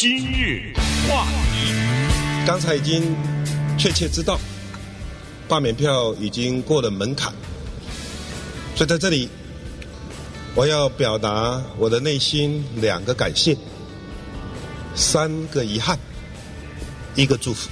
今日话题，刚才已经确切知道，罢免票已经过了门槛，所以在这里，我要表达我的内心两个感谢，三个遗憾，一个祝福。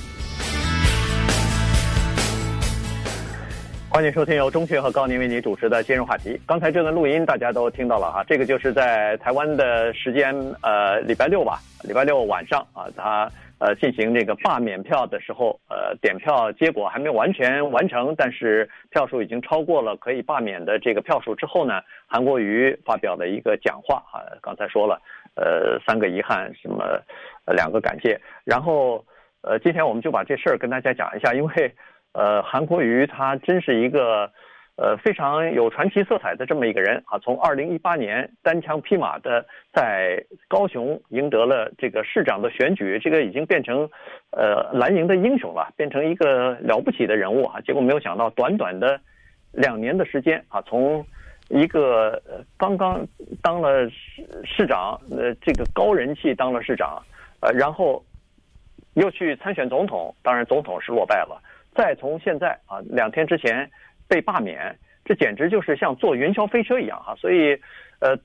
欢迎收听由钟迅和高宁为你主持的今日话题。刚才这段录音大家都听到了哈，这个就是在台湾的时间呃礼拜六吧，礼拜六晚上啊，他呃进行这个罢免票的时候，呃点票结果还没有完全完成，但是票数已经超过了可以罢免的这个票数之后呢，韩国瑜发表了一个讲话啊，刚才说了呃三个遗憾，什么呃两个感谢，然后呃今天我们就把这事儿跟大家讲一下，因为。呃，韩国瑜他真是一个，呃，非常有传奇色彩的这么一个人啊。从二零一八年单枪匹马的在高雄赢得了这个市长的选举，这个已经变成，呃，蓝营的英雄了，变成一个了不起的人物啊。结果没有想到，短短的两年的时间啊，从一个刚刚当了市市长，呃，这个高人气当了市长，呃，然后又去参选总统，当然总统是落败了。再从现在啊，两天之前被罢免，这简直就是像坐云霄飞车一样哈。所以，呃，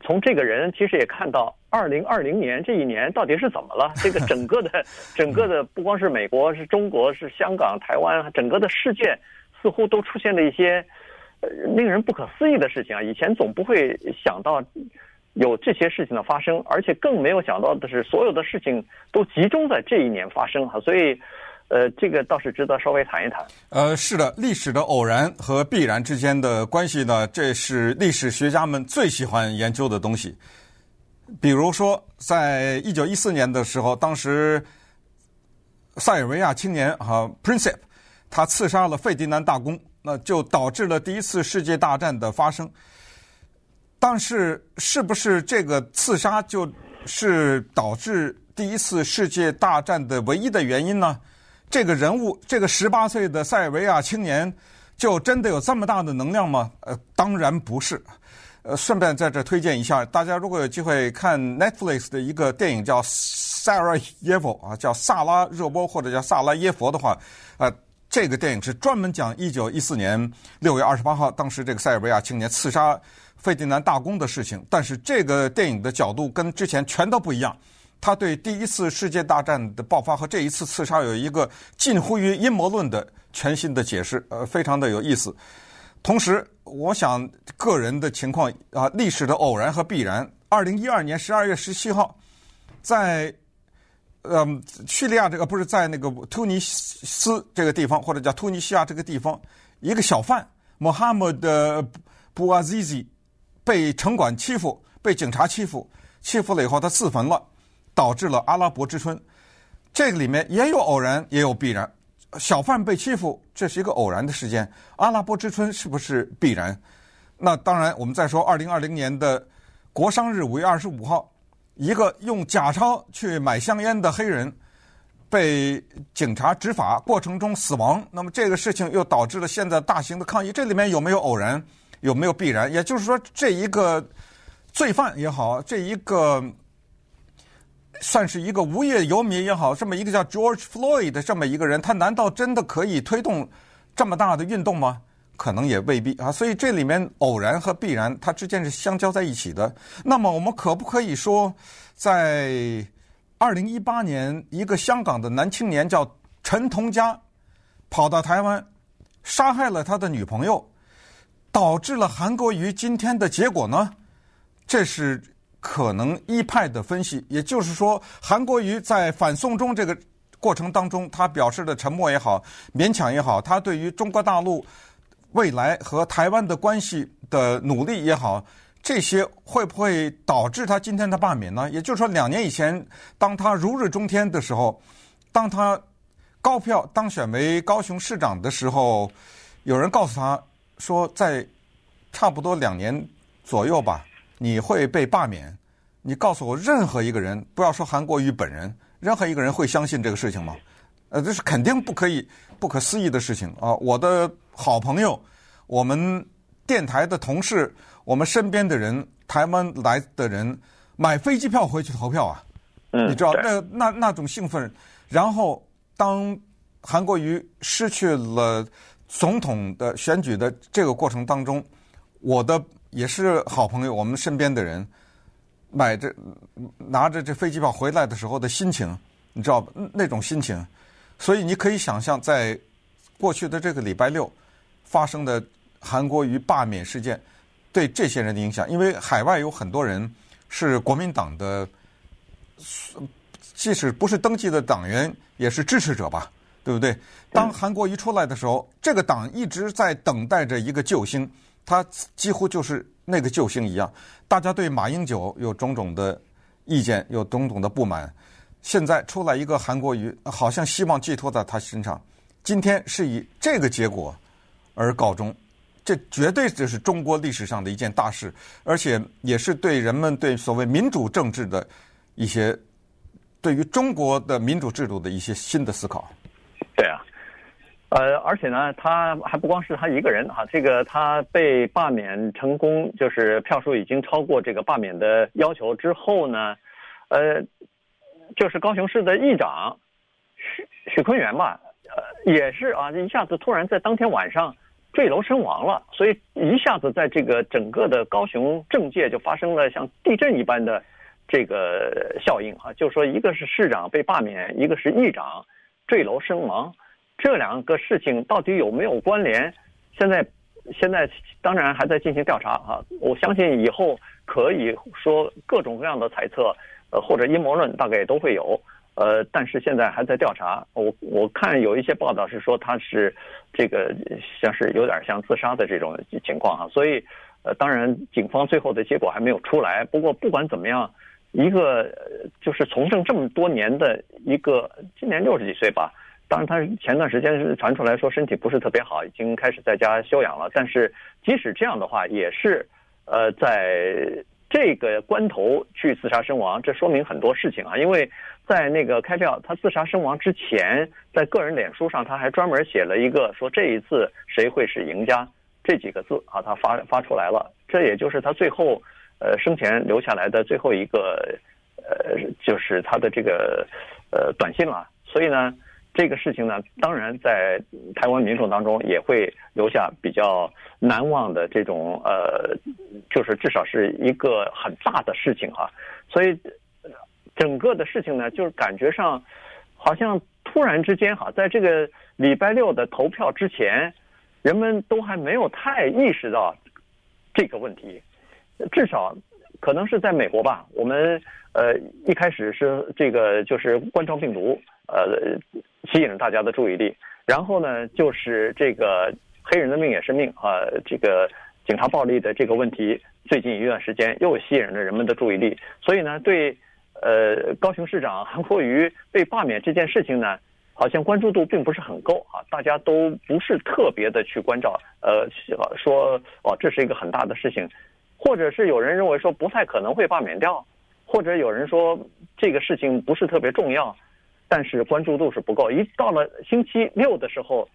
从这个人其实也看到，二零二零年这一年到底是怎么了？这个整个的、整个的，不光是美国，是中国，是香港、台湾，整个的世界似乎都出现了一些呃令人不可思议的事情啊。以前总不会想到有这些事情的发生，而且更没有想到的是，所有的事情都集中在这一年发生哈。所以。呃，这个倒是值得稍微谈一谈。呃，是的，历史的偶然和必然之间的关系呢，这是历史学家们最喜欢研究的东西。比如说，在一九一四年的时候，当时塞尔维亚青年哈 Princip 他刺杀了费迪南大公，那就导致了第一次世界大战的发生。但是，是不是这个刺杀就是导致第一次世界大战的唯一的原因呢？这个人物，这个十八岁的塞尔维亚青年，就真的有这么大的能量吗？呃，当然不是。呃，顺便在这推荐一下，大家如果有机会看 Netflix 的一个电影叫《萨拉耶夫》啊，叫《萨拉热波》或者叫《萨拉耶佛》的话，呃，这个电影是专门讲一九一四年六月二十八号，当时这个塞尔维亚青年刺杀费迪南大公的事情。但是这个电影的角度跟之前全都不一样。他对第一次世界大战的爆发和这一次刺杀有一个近乎于阴谋论的全新的解释，呃，非常的有意思。同时，我想个人的情况啊，历史的偶然和必然。二零一二年十二月十七号，在呃叙利亚这个不是在那个突尼斯这个地方，或者叫突尼西亚这个地方，一个小贩穆罕默德布阿兹兹被城管欺负，被警察欺负，欺负了以后他自焚了。导致了阿拉伯之春，这个里面也有偶然，也有必然。小贩被欺负，这是一个偶然的事件。阿拉伯之春是不是必然？那当然，我们再说二零二零年的国殤日五月二十五号，一个用假钞去买香烟的黑人被警察执法过程中死亡。那么这个事情又导致了现在大型的抗议。这里面有没有偶然？有没有必然？也就是说，这一个罪犯也好，这一个。算是一个无业游民也好，这么一个叫 George Floyd 的这么一个人，他难道真的可以推动这么大的运动吗？可能也未必啊。所以这里面偶然和必然，它之间是相交在一起的。那么我们可不可以说，在二零一八年，一个香港的男青年叫陈同佳，跑到台湾杀害了他的女朋友，导致了韩国瑜今天的结果呢？这是。可能一派的分析，也就是说，韩国瑜在反送中这个过程当中，他表示的沉默也好，勉强也好，他对于中国大陆未来和台湾的关系的努力也好，这些会不会导致他今天的罢免呢？也就是说，两年以前，当他如日中天的时候，当他高票当选为高雄市长的时候，有人告诉他说，在差不多两年左右吧。你会被罢免？你告诉我，任何一个人，不要说韩国瑜本人，任何一个人会相信这个事情吗？呃，这是肯定不可以、不可思议的事情啊！我的好朋友，我们电台的同事，我们身边的人，台湾来的人，买飞机票回去投票啊！嗯，你知道那那那种兴奋。然后当韩国瑜失去了总统的选举的这个过程当中，我的也是好朋友，我们身边的人买着拿着这飞机票回来的时候的心情，你知道那种心情。所以你可以想象，在过去的这个礼拜六发生的韩国瑜罢免事件对这些人的影响，因为海外有很多人是国民党的，即使不是登记的党员，也是支持者吧，对不对？当韩国瑜出来的时候，这个党一直在等待着一个救星，他几乎就是那个救星一样。大家对马英九有种种的意见，有种种的不满。现在出来一个韩国瑜，好像希望寄托在他身上。今天是以这个结果而告终，这绝对就是中国历史上的一件大事，而且也是对人们对所谓民主政治的一些，对于中国的民主制度的一些新的思考。对啊，呃，而且呢，他还不光是他一个人啊，这个他被罢免成功，就是票数已经超过这个罢免的要求之后呢，呃。就是高雄市的议长许许坤元吧，呃，也是啊，一下子突然在当天晚上坠楼身亡了，所以一下子在这个整个的高雄政界就发生了像地震一般的这个效应啊，就说一个是市长被罢免，一个是议长坠楼身亡，这两个事情到底有没有关联？现在现在当然还在进行调查啊，我相信以后可以说各种各样的猜测。呃，或者阴谋论大概也都会有，呃，但是现在还在调查。我我看有一些报道是说他是这个像是有点像自杀的这种情况哈，所以呃，当然警方最后的结果还没有出来。不过不管怎么样，一个就是从政这么多年的一个，今年六十几岁吧。当然他前段时间是传出来说身体不是特别好，已经开始在家休养了。但是即使这样的话，也是呃在。这个关头去自杀身亡，这说明很多事情啊。因为在那个开票，他自杀身亡之前，在个人脸书上，他还专门写了一个说这一次谁会是赢家这几个字啊，他发发出来了。这也就是他最后呃生前留下来的最后一个呃，就是他的这个呃短信了。所以呢。这个事情呢，当然在台湾民众当中也会留下比较难忘的这种呃，就是至少是一个很大的事情哈。所以整个的事情呢，就是感觉上好像突然之间哈，在这个礼拜六的投票之前，人们都还没有太意识到这个问题，至少可能是在美国吧。我们呃一开始是这个就是冠状病毒呃。吸引了大家的注意力，然后呢，就是这个黑人的命也是命啊，这个警察暴力的这个问题，最近一段时间又吸引了人们的注意力，所以呢，对呃高雄市长韩国瑜被罢免这件事情呢，好像关注度并不是很够啊，大家都不是特别的去关照，呃，说哦这是一个很大的事情，或者是有人认为说不太可能会罢免掉，或者有人说这个事情不是特别重要。但是关注度是不够，一到了星期六的时候，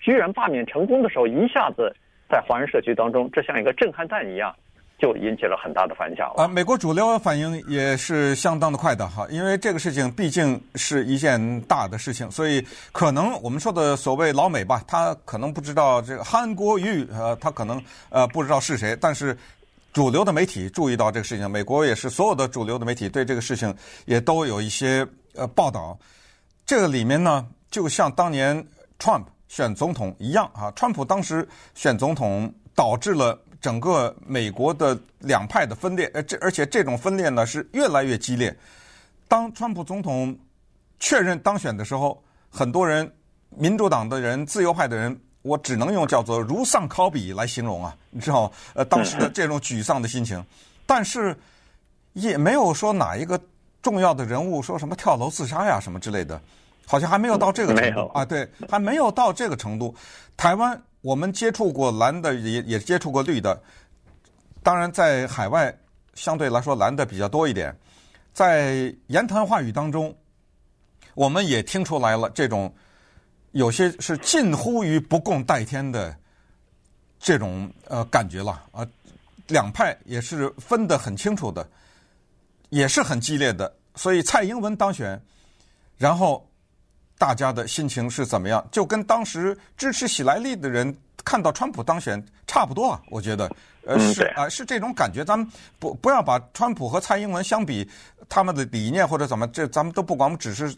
居然罢免成功的时候，一下子在华人社区当中，这像一个震撼弹一样，就引起了很大的反响。啊，美国主流反应也是相当的快的哈，因为这个事情毕竟是一件大的事情，所以可能我们说的所谓老美吧，他可能不知道这个韩国瑜，呃，他可能呃不知道是谁，但是主流的媒体注意到这个事情，美国也是所有的主流的媒体对这个事情也都有一些。呃，报道这个里面呢，就像当年 Trump 选总统一样啊，川普当时选总统导致了整个美国的两派的分裂，呃，这而且这种分裂呢是越来越激烈。当川普总统确认当选的时候，很多人，民主党的人、自由派的人，我只能用叫做如丧考妣来形容啊，你知道，呃，当时的这种沮丧的心情，但是也没有说哪一个。重要的人物说什么跳楼自杀呀什么之类的，好像还没有到这个程度啊。对，还没有到这个程度。台湾我们接触过蓝的，也也接触过绿的。当然，在海外相对来说蓝的比较多一点。在言谈话语当中，我们也听出来了这种有些是近乎于不共戴天的这种呃感觉了啊。两派也是分得很清楚的。也是很激烈的，所以蔡英文当选，然后大家的心情是怎么样？就跟当时支持喜来利的人看到川普当选差不多啊，我觉得，呃，是啊，是这种感觉。咱们不不要把川普和蔡英文相比，他们的理念或者怎么，这咱们都不管，我们只是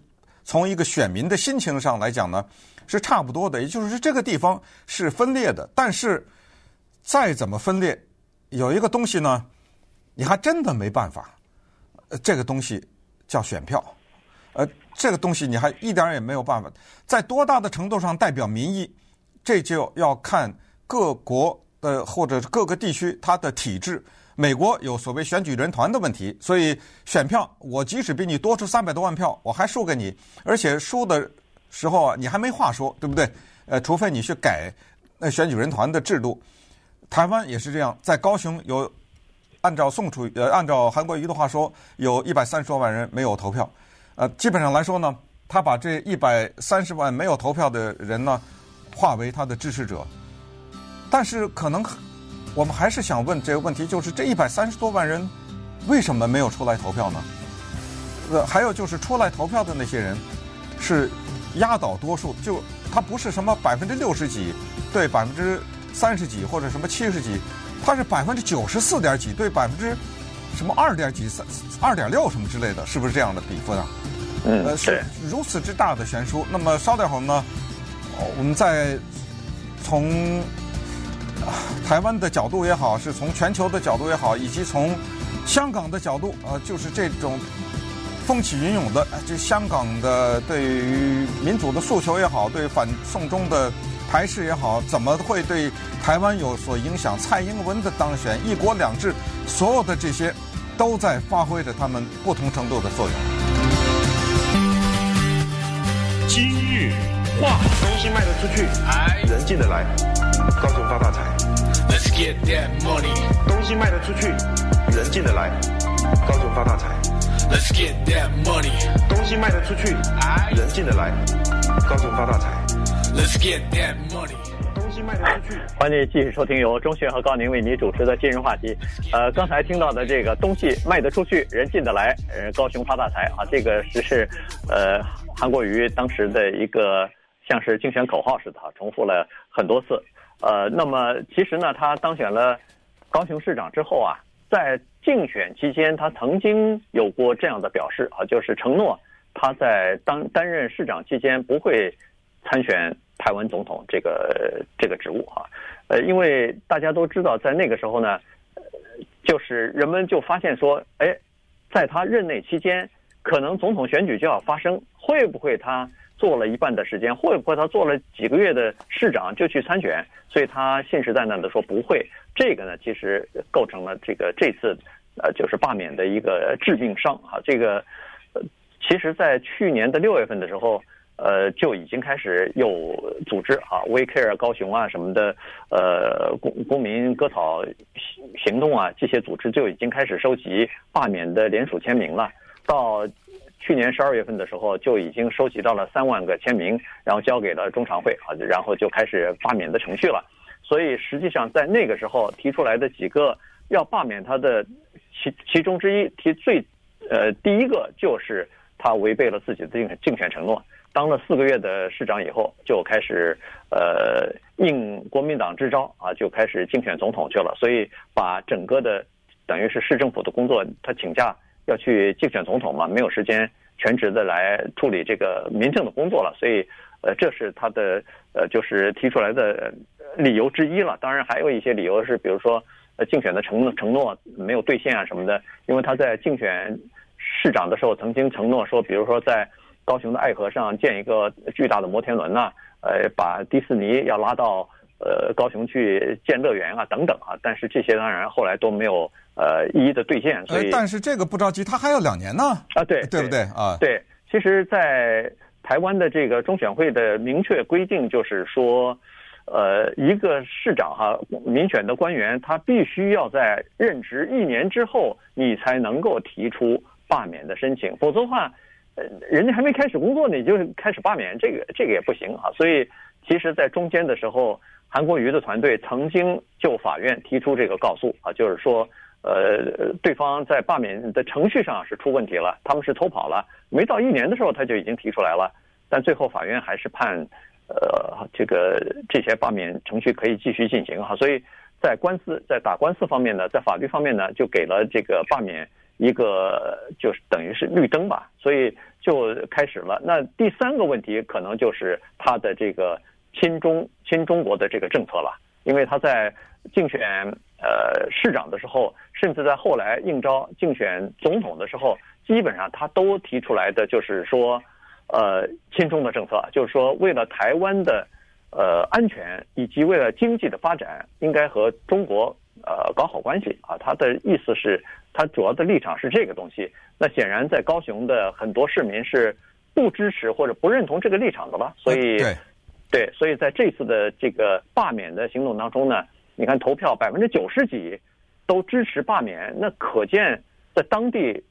从一个选民的心情上来讲呢，是差不多的。也就是说这个地方是分裂的，但是再怎么分裂，有一个东西呢，你还真的没办法。呃，这个东西叫选票，呃，这个东西你还一点也没有办法，在多大的程度上代表民意，这就要看各国的或者各个地区它的体制。美国有所谓选举人团的问题，所以选票我即使比你多出三百多万票，我还输给你，而且输的时候啊，你还没话说，对不对？呃，除非你去改那选举人团的制度。台湾也是这样，在高雄有。按照宋楚呃，按照韩国瑜的话说，有一百三十多万人没有投票，呃，基本上来说呢，他把这一百三十万没有投票的人呢，化为他的支持者。但是可能我们还是想问这个问题，就是这一百三十多万人为什么没有出来投票呢？呃，还有就是出来投票的那些人是压倒多数，就他不是什么百分之六十几对百分之三十几或者什么七十几。他是百分之九十四点几对百分之什么二点几三二点六什么之类的，是不是这样的比分啊？嗯，呃，是如此之大的悬殊。那么稍待会儿呢，我们再从台湾的角度也好，是从全球的角度也好，以及从香港的角度啊，就是这种风起云涌的，就香港的对于民主的诉求也好，对反送中的。排斥也好，怎么会对台湾有所影响？蔡英文的当选，一国两制，所有的这些都在发挥着他们不同程度的作用。今日话，东西卖得出去，人进得来，高雄发大财。Let's get that money。东西卖得出去，人进得来，高雄发大财。Let's get that money。东西卖得出去，人进得来，高雄发大财。Let's get that money。东西卖得出去。欢迎继续收听由钟迅和高宁为你主持的今日话题。呃，刚才听到的这个东西卖得出去，人进得来，呃，高雄发大财啊，这个是是呃韩国瑜当时的一个像是竞选口号似的，重复了很多次。呃，那么其实呢，他当选了高雄市长之后啊，在竞选期间，他曾经有过这样的表示啊，就是承诺他在当担任市长期间不会参选。台湾总统这个这个职务哈，呃，因为大家都知道，在那个时候呢，就是人们就发现说，哎，在他任内期间，可能总统选举就要发生，会不会他做了一半的时间，会不会他做了几个月的市长就去参选？所以他信誓旦旦的说不会。这个呢，其实构成了这个这次呃就是罢免的一个致命伤哈。这个，呃其实，在去年的六月份的时候。呃，就已经开始有组织啊，We Care 高雄啊什么的，呃，公公民割草行动啊，这些组织就已经开始收集罢免的联署签名了。到去年十二月份的时候，就已经收集到了三万个签名，然后交给了中常会啊，然后就开始罢免的程序了。所以实际上在那个时候提出来的几个要罢免他的其其中之一，提最呃第一个就是他违背了自己的竞竞选承诺。当了四个月的市长以后，就开始呃应国民党之招啊，就开始竞选总统去了。所以把整个的等于是市政府的工作，他请假要去竞选总统嘛，没有时间全职的来处理这个民政的工作了。所以呃，这是他的呃就是提出来的理由之一了。当然还有一些理由是，比如说呃竞选的承诺承诺没有兑现啊什么的。因为他在竞选市长的时候曾经承诺说，比如说在高雄的爱河上建一个巨大的摩天轮呐，呃，把迪士尼要拉到呃高雄去建乐园啊，等等啊。但是这些当然后来都没有呃一一的兑现。所以，但是这个不着急，他还要两年呢。啊，对，对不对啊？对，其实，在台湾的这个中选会的明确规定就是说，呃，一个市长哈，民选的官员，他必须要在任职一年之后，你才能够提出罢免的申请，否则的话。呃，人家还没开始工作呢，你就开始罢免，这个这个也不行啊。所以，其实，在中间的时候，韩国瑜的团队曾经就法院提出这个告诉啊，就是说，呃，对方在罢免的程序上是出问题了，他们是偷跑了，没到一年的时候他就已经提出来了，但最后法院还是判，呃，这个这些罢免程序可以继续进行哈，所以在官司在打官司方面呢，在法律方面呢，就给了这个罢免一个就是等于是绿灯吧，所以就开始了。那第三个问题可能就是他的这个亲中亲中国的这个政策了，因为他在竞选。呃，市长的时候，甚至在后来应招竞选总统的时候，基本上他都提出来的就是说，呃，亲中的政策，就是说为了台湾的呃安全以及为了经济的发展，应该和中国呃搞好关系啊。他的意思是，他主要的立场是这个东西。那显然，在高雄的很多市民是不支持或者不认同这个立场的吧。所以，对，所以在这次的这个罢免的行动当中呢。你看投票百分之九十几都支持罢免，那可见在当地，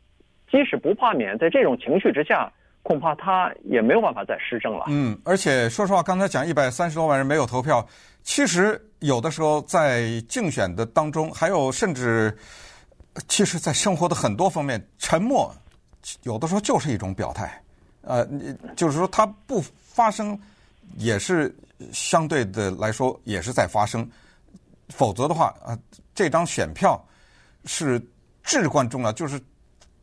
即使不罢免，在这种情绪之下，恐怕他也没有办法再施政了。嗯，而且说实话，刚才讲一百三十多万人没有投票，其实有的时候在竞选的当中，还有甚至，其实，在生活的很多方面，沉默有的时候就是一种表态。呃，就是说他不发声，也是相对的来说也是在发声。否则的话，啊，这张选票是至关重要。就是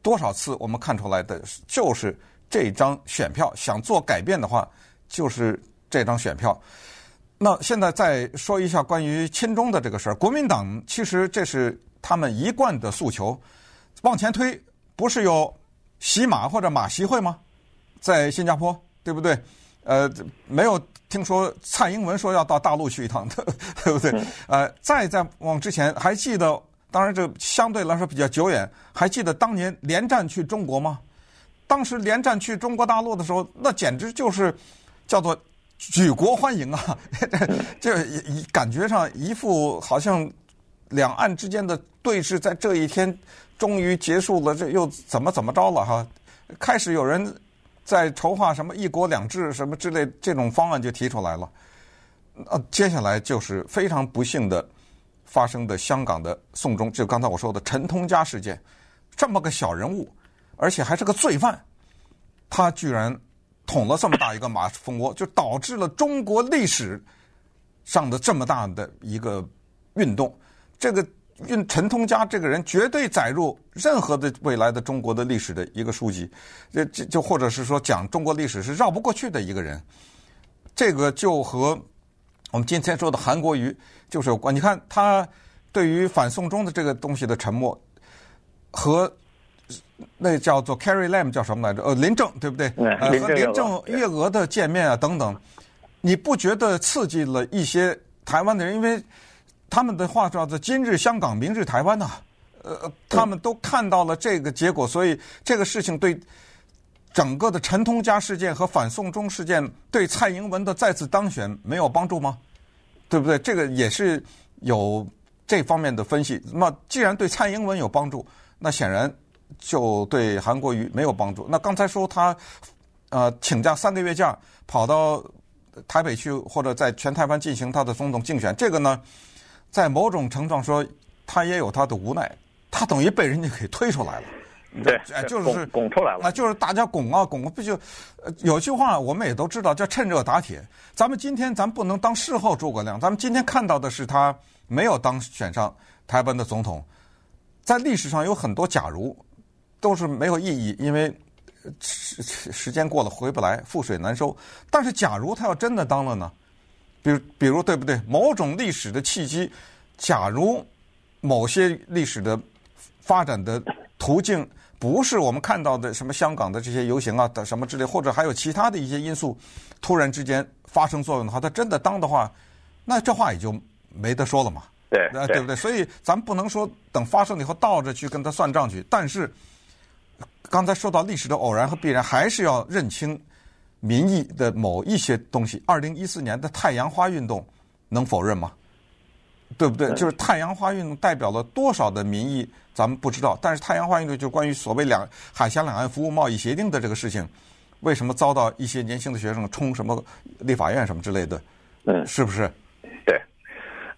多少次我们看出来的，就是这张选票。想做改变的话，就是这张选票。那现在再说一下关于亲中的这个事儿。国民党其实这是他们一贯的诉求。往前推，不是有习马或者马习会吗？在新加坡，对不对？呃，没有。听说蔡英文说要到大陆去一趟，对不对？呃，再再往之前，还记得？当然，这相对来说比较久远。还记得当年连战去中国吗？当时连战去中国大陆的时候，那简直就是叫做举国欢迎啊！这一感觉上一副好像两岸之间的对峙在这一天终于结束了，这又怎么怎么着了哈？开始有人。在筹划什么“一国两制”什么之类这种方案就提出来了，呃，接下来就是非常不幸的发生的香港的宋忠，就刚才我说的陈通家事件，这么个小人物，而且还是个罪犯，他居然捅了这么大一个马蜂窝，就导致了中国历史上的这么大的一个运动，这个。运陈通家这个人绝对载入任何的未来的中国的历史的一个书籍，这这就或者是说讲中国历史是绕不过去的一个人，这个就和我们今天说的韩国瑜就是有关。你看他对于反送中的这个东西的沉默，和那叫做 Carrie Lam 叫什么来着？呃，林郑对不对？呃，和林郑月娥的见面啊等等，你不觉得刺激了一些台湾的人？因为他们的话叫做“今日香港，明日台湾”呐，呃，他们都看到了这个结果，所以这个事情对整个的陈同佳事件和反送中事件对蔡英文的再次当选没有帮助吗？对不对？这个也是有这方面的分析。那么既然对蔡英文有帮助，那显然就对韩国瑜没有帮助。那刚才说他呃请假三个月假跑到台北去，或者在全台湾进行他的总统竞选，这个呢？在某种程度上说，他也有他的无奈，他等于被人家给推出来了。对，就是拱出来了。啊就是大家拱啊拱，不就有句话我们也都知道，叫趁热打铁。咱们今天咱不能当事后诸葛亮，咱们今天看到的是他没有当选上台湾的总统。在历史上有很多假如，都是没有意义，因为时时间过了回不来，覆水难收。但是假如他要真的当了呢？比如，比如对不对？某种历史的契机，假如某些历史的发展的途径不是我们看到的什么香港的这些游行啊的什么之类，或者还有其他的一些因素，突然之间发生作用的话，他真的当的话，那这话也就没得说了嘛。对，对不对？所以咱们不能说等发生了以后倒着去跟他算账去。但是刚才说到历史的偶然和必然，还是要认清。民意的某一些东西，二零一四年的太阳花运动能否认吗？对不对？就是太阳花运动代表了多少的民意，咱们不知道。但是太阳花运动就关于所谓两海峡两岸服务贸易协定的这个事情，为什么遭到一些年轻的学生冲什么立法院什么之类的？嗯，是不是？对。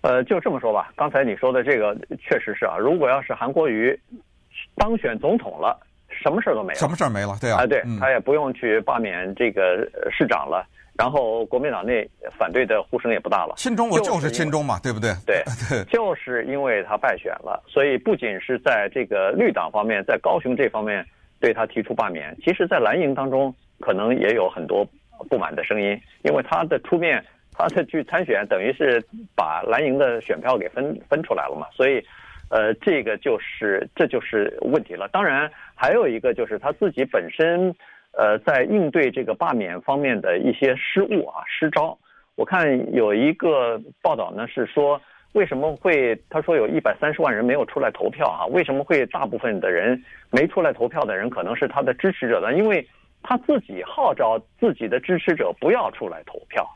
呃，就这么说吧。刚才你说的这个确实是啊，如果要是韩国瑜当选总统了，什么事儿都没了。什么事儿没了？对啊。啊，对、嗯、他也不用去罢免这个市长了，然后国民党内反对的呼声也不大了。亲中我就是亲中嘛，对不对？对，就是因为他败选了，所以不仅是在这个绿党方面，在高雄这方面对他提出罢免，其实在蓝营当中可能也有很多不满的声音，因为他的出面。他的去参选，等于是把蓝营的选票给分分出来了嘛，所以，呃，这个就是这就是问题了。当然，还有一个就是他自己本身，呃，在应对这个罢免方面的一些失误啊、失招。我看有一个报道呢，是说为什么会他说有一百三十万人没有出来投票啊？为什么会大部分的人没出来投票的人可能是他的支持者呢？因为他自己号召自己的支持者不要出来投票。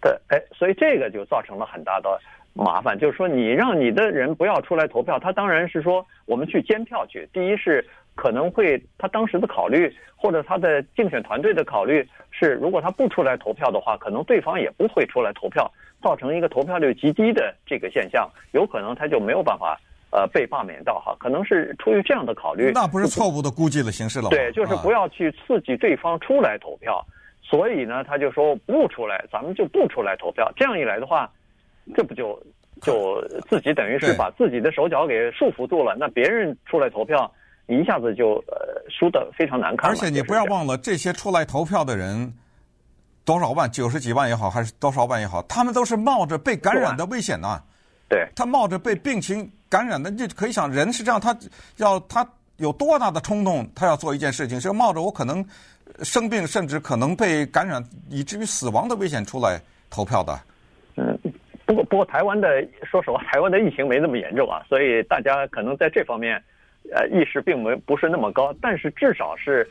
对，哎，所以这个就造成了很大的麻烦，就是说你让你的人不要出来投票，他当然是说我们去监票去。第一是可能会他当时的考虑，或者他的竞选团队的考虑是，如果他不出来投票的话，可能对方也不会出来投票，造成一个投票率极低的这个现象，有可能他就没有办法呃被罢免到哈，可能是出于这样的考虑。那不是错误的估计的形式了？对，就是不要去刺激对方出来投票。所以呢，他就说不出来，咱们就不出来投票。这样一来的话，这不就就自己等于是把自己的手脚给束缚住了。那别人出来投票，你一下子就呃输得非常难看。而且你不要忘了，这些出来投票的人多少万，九十几万也好，还是多少万也好，他们都是冒着被感染的危险呐。对，他冒着被病情感染的，你可以想，人是这样，他要他有多大的冲动，他要做一件事情，是冒着我可能。生病甚至可能被感染以至于死亡的危险出来投票的。嗯，不过不过台湾的说实话，台湾的疫情没那么严重啊，所以大家可能在这方面，呃，意识并没不是那么高。但是至少是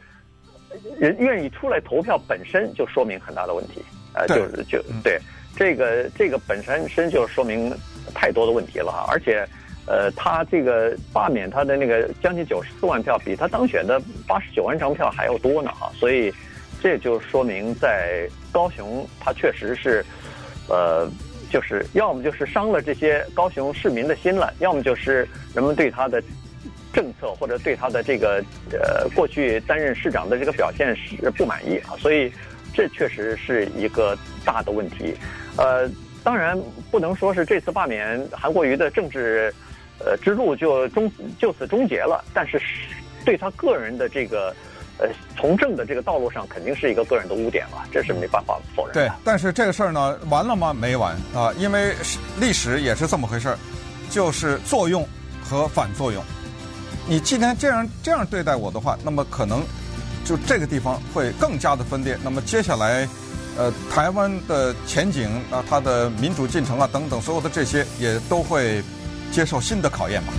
人愿意出来投票本身就说明很大的问题。呃，就是就对这个这个本身身就说明太多的问题了哈，而且。呃，他这个罢免他的那个将近九十四万票，比他当选的八十九万张票还要多呢哈，所以这就说明在高雄，他确实是，呃，就是要么就是伤了这些高雄市民的心了，要么就是人们对他的政策或者对他的这个呃过去担任市长的这个表现是不满意啊，所以这确实是一个大的问题。呃，当然不能说是这次罢免韩国瑜的政治。呃，之路就终就此终结了，但是对他个人的这个呃从政的这个道路上，肯定是一个个人的污点了，这是没办法否认。对，但是这个事儿呢，完了吗？没完啊，因为历史也是这么回事儿，就是作用和反作用。你今天这样这样对待我的话，那么可能就这个地方会更加的分裂。那么接下来，呃，台湾的前景啊，它的民主进程啊等等，所有的这些也都会。接受新的考验吧。